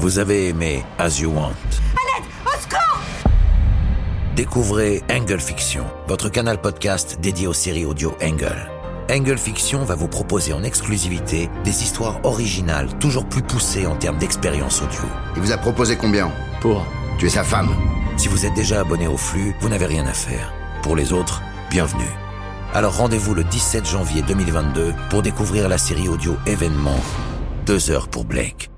Vous avez aimé As You Want. Découvrez Angle Fiction, votre canal podcast dédié aux séries audio Angle. Angle Fiction va vous proposer en exclusivité des histoires originales, toujours plus poussées en termes d'expérience audio. Il vous a proposé combien? Pour Tu es sa femme. Si vous êtes déjà abonné au flux, vous n'avez rien à faire. Pour les autres, bienvenue. Alors rendez-vous le 17 janvier 2022 pour découvrir la série audio événement Deux heures pour Blake.